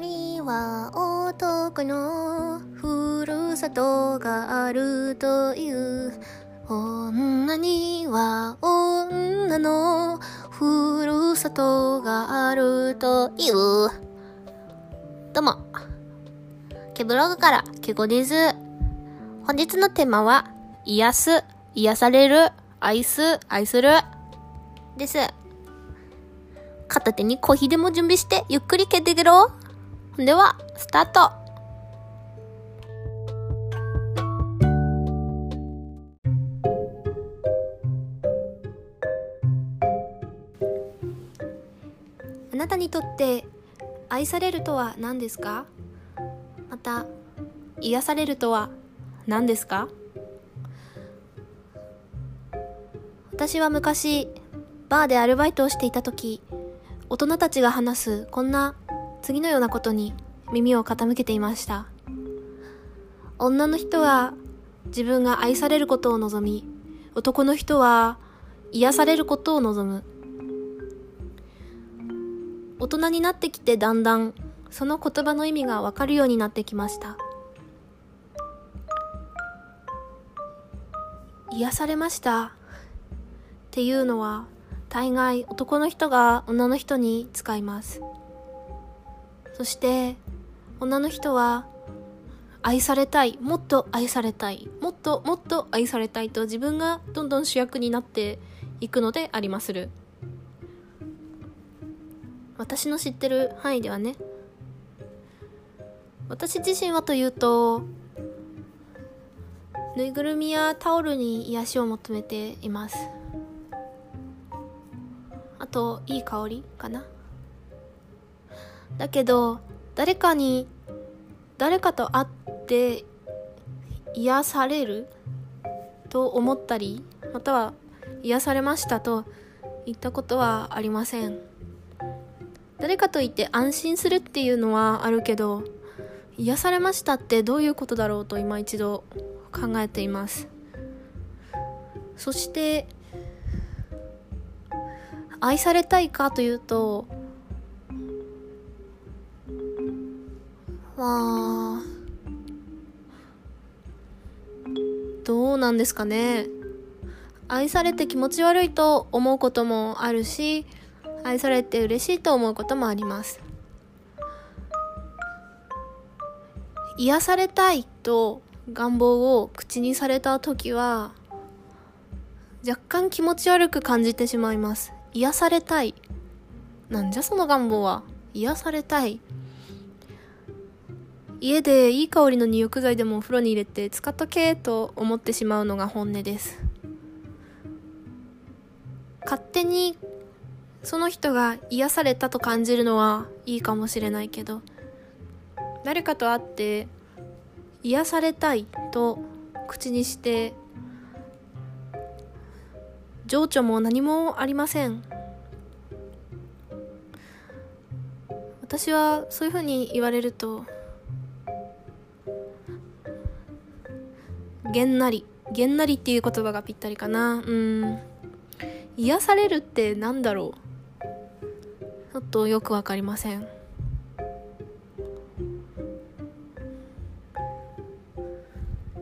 には男のふるさとがあるという。女には女のふるさとがあるという。どうも。ケブログからケゴです。本日のテーマは癒す癒される愛す愛する。です。片手にコーヒーでも準備してゆっくり蹴ってけろ。では、スタート。あなたにとって愛されるとは何ですか？また癒されるとは何ですか？私は昔バーでアルバイトをしていた時大人たちが話すこんな次のようなことに耳を傾けていました。女の人は自分が愛されることを望み、男の人は癒されることを望む。大人になってきてだんだんその言葉の意味がわかるようになってきました。癒されましたっていうのは大概男の人が女の人に使います。そして女の人は愛されたいもっと愛されたいもっともっと愛されたいと自分がどんどん主役になっていくのでありまする。私の知ってる範囲ではね私自身はというとぬいぐるみやタオルに癒しを求めています。あといい香りかな。だけど誰かに誰かと会って癒される？と思ったりまたは癒されましたと言ったことはありません。誰かといって安心するっていうのはあるけど癒されましたってどういうことだろうと今一度考えています。そして愛されたいかというとまあ、どうなんですかね。愛されて気持ち悪いと思うこともあるし、愛されて嬉しいと思うこともあります。癒されたいと願望を口にされた時は、若干気持ち悪く感じてしまいます。癒されたい。なんじゃその願望は。癒されたい。家でいい香りの入浴剤でもお風呂に入れて使っとけと思ってしまうのが本音です。勝手にその人が癒されたと感じるのはいいかもしれないけど誰かと会って癒されたいと口にして情緒も何もありません。私はそういうふうに言われるとげんなり。げんなりっていう言葉がぴったりかな。うん。癒されるってなんだろう。ちょっとよくわかりません。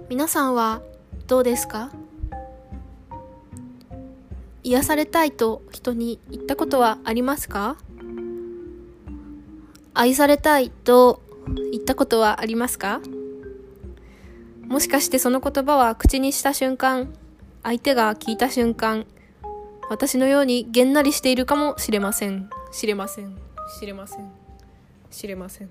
皆さんはどうですか？癒されたいと人に言ったことはありますか？愛されたいと言ったことはありますか？もしかしてその言葉は口にした瞬間、相手が聞いた瞬間、私のようにげんなりしているかもしれません。知れません。知れません。知れません。